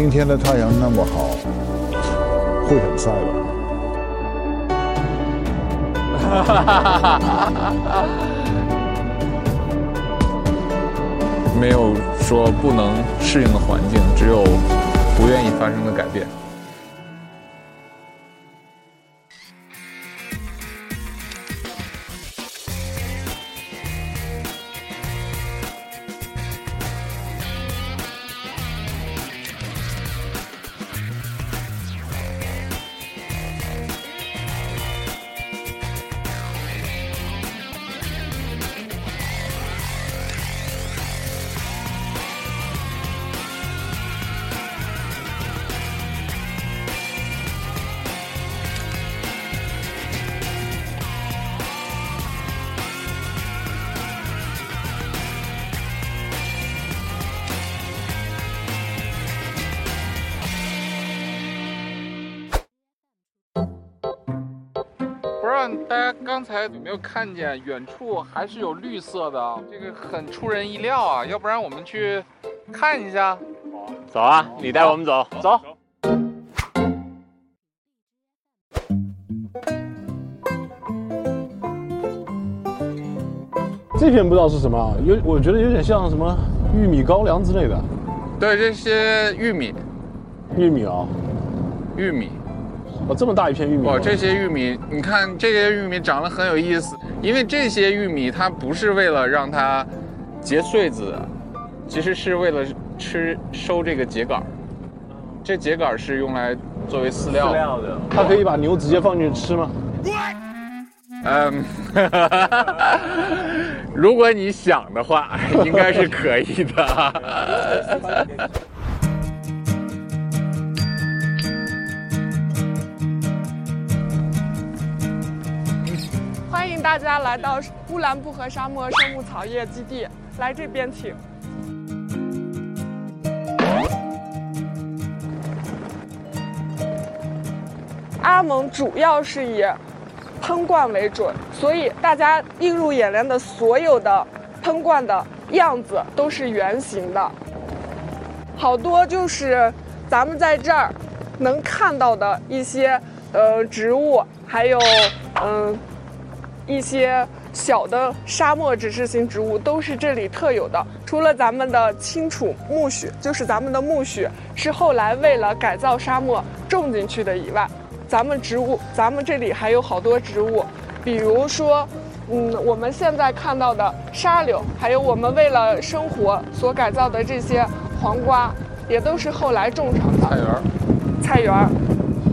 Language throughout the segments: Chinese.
今天的太阳那么好，会很晒吧？哈哈哈没有说不能适应的环境，只有不愿意发生的改变。刚才有没有看见，远处还是有绿色的，这个很出人意料啊！要不然我们去看一下。走啊，你带我们走，走。这片不知道是什么啊，有我觉得有点像什么玉米高粱之类的。对，这些玉米，玉米啊，玉米。哦，这么大一片玉米。哇，这些玉米，你看这些玉米长得很有意思，因为这些玉米它不是为了让它结穗子，其实是为了吃收这个秸秆儿。这秸秆儿是用来作为饲料饲料的，它可以把牛直接放进去吃吗？嗯，如果你想的话，应该是可以的。大家来到乌兰布和沙漠生物草业基地，来这边请。阿蒙主要是以喷灌为准，所以大家映入眼帘的所有的喷灌的样子都是圆形的，好多就是咱们在这儿能看到的一些呃植物，还有嗯、一些小的沙漠指示型植物都是这里特有的。除了咱们的青楚苜蓿，就是咱们的苜蓿是后来为了改造沙漠种进去的以外，咱们植物，咱们这里还有好多植物，比如说，嗯，我们现在看到的沙柳，还有我们为了生活所改造的这些黄瓜，也都是后来种上的菜园儿，菜园儿。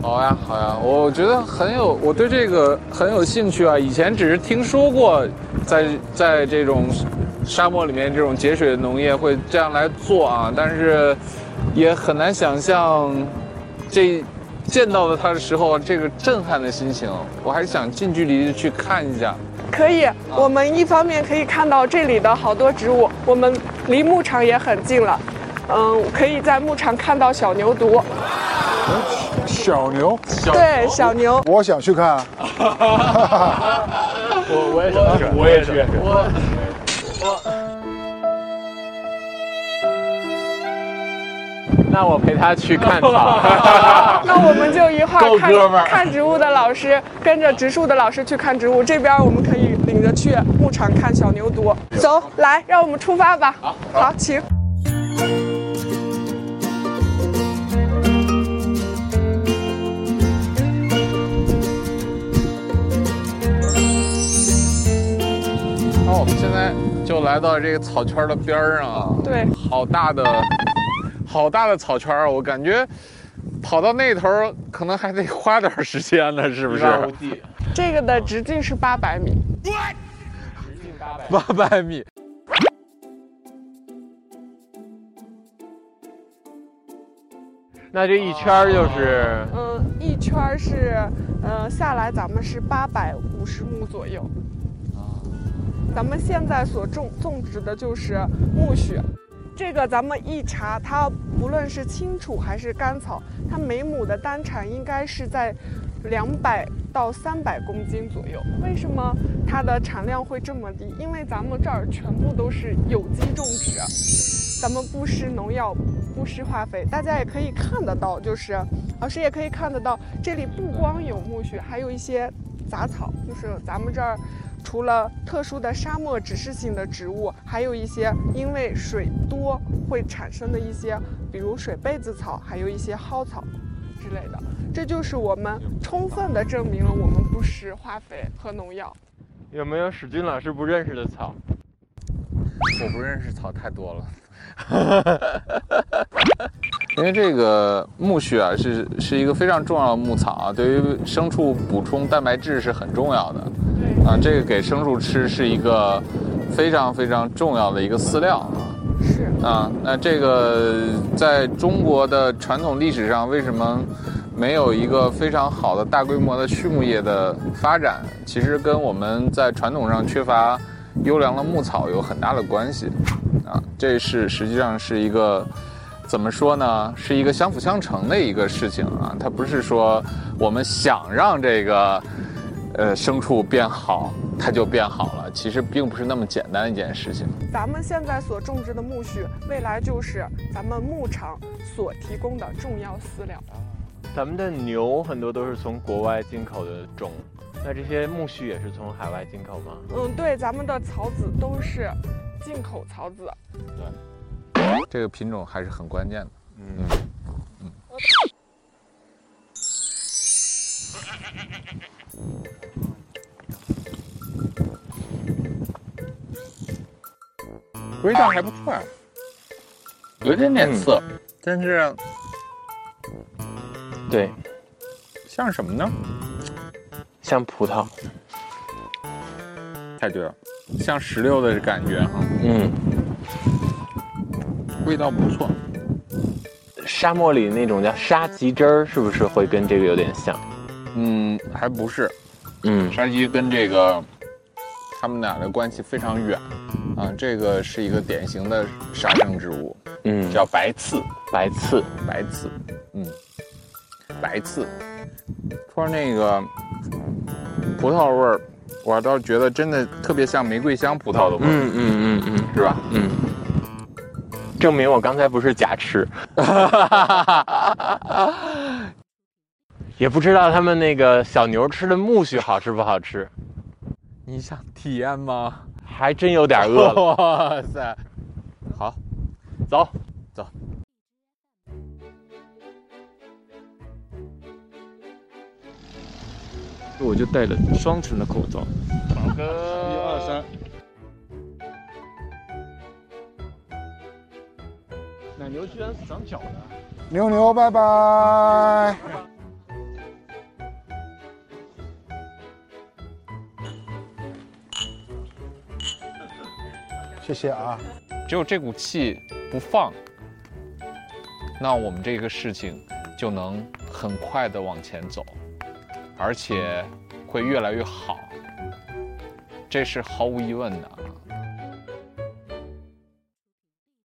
好呀，好呀，我觉得很有，我对这个很有兴趣啊。以前只是听说过在，在这种沙漠里面这种节水的农业会这样来做啊，但是也很难想象这见到的它的时候这个震撼的心情。我还是想近距离的去看一下。可以，我们一方面可以看到这里的好多植物，我们离牧场也很近了，嗯，可以在牧场看到小牛犊，小牛，对，小牛。我想去看啊。我我也想去，我也去，我。那我陪他去看草。那我们就一块儿看看植物的老师跟着植树的老师去看植物，这边我们可以领着去牧场看小牛犊。走，来，让我们出发吧。好，请。们现在就来到这个草圈的边儿上啊。对，好大的，好大的草圈儿，我感觉跑到那头儿可能还得花点儿时间呢，是不是？地，这个的直径是八百米。八百米。那这一圈儿就是嗯，一圈儿是，呃，下来咱们是八百五十亩左右。咱们现在所种种植的就是苜蓿，这个咱们一查，它不论是青楚还是甘草，它每亩的单产应该是在两百到三百公斤左右。为什么它的产量会这么低？因为咱们这儿全部都是有机种植，咱们不施农药，不施化肥。大家也可以看得到，就是老师也可以看得到，这里不光有苜蓿，还有一些杂草，就是咱们这儿。除了特殊的沙漠指示性的植物，还有一些因为水多会产生的一些，比如水被子草，还有一些蒿草之类的。这就是我们充分的证明了我们不施化肥和农药。有没有史军老师不认识的草？我不认识草太多了。因为这个苜蓿啊，是是一个非常重要的牧草啊，对于牲畜补充蛋白质是很重要的。啊，这个给牲畜吃是一个非常非常重要的一个饲料啊。是。啊，那这个在中国的传统历史上，为什么没有一个非常好的大规模的畜牧业的发展？其实跟我们在传统上缺乏优良的牧草有很大的关系。啊，这是实际上是一个。怎么说呢？是一个相辅相成的一个事情啊，它不是说我们想让这个呃牲畜变好，它就变好了。其实并不是那么简单的一件事情。咱们现在所种植的苜蓿，未来就是咱们牧场所提供的重要饲料。咱们的牛很多都是从国外进口的种，那这些苜蓿也是从海外进口吗？嗯，对，咱们的草籽都是进口草籽。对。这个品种还是很关键的。嗯嗯。味道还不错，有点点涩，但是，对，像什么呢？像葡萄。太对了，像石榴的感觉哈。嗯。味道不错，沙漠里那种叫沙棘汁儿，是不是会跟这个有点像？嗯，还不是。嗯，沙棘跟这个他们俩的关系非常远啊。这个是一个典型的沙生植物，嗯，叫白刺，白刺，白刺，嗯，白刺。说那个葡萄味儿，我倒觉得真的特别像玫瑰香葡萄的味儿。嗯嗯嗯嗯，是吧？嗯。证明我刚才不是假吃，也不知道他们那个小牛吃的苜蓿好吃不好吃。你想体验吗？还真有点饿。哇塞！好，走走。我就戴了双层的口罩。宝哥，一二三。奶牛居然是长脚的，牛牛拜拜，谢谢啊！只有这股气不放，那我们这个事情就能很快的往前走，而且会越来越好，这是毫无疑问的。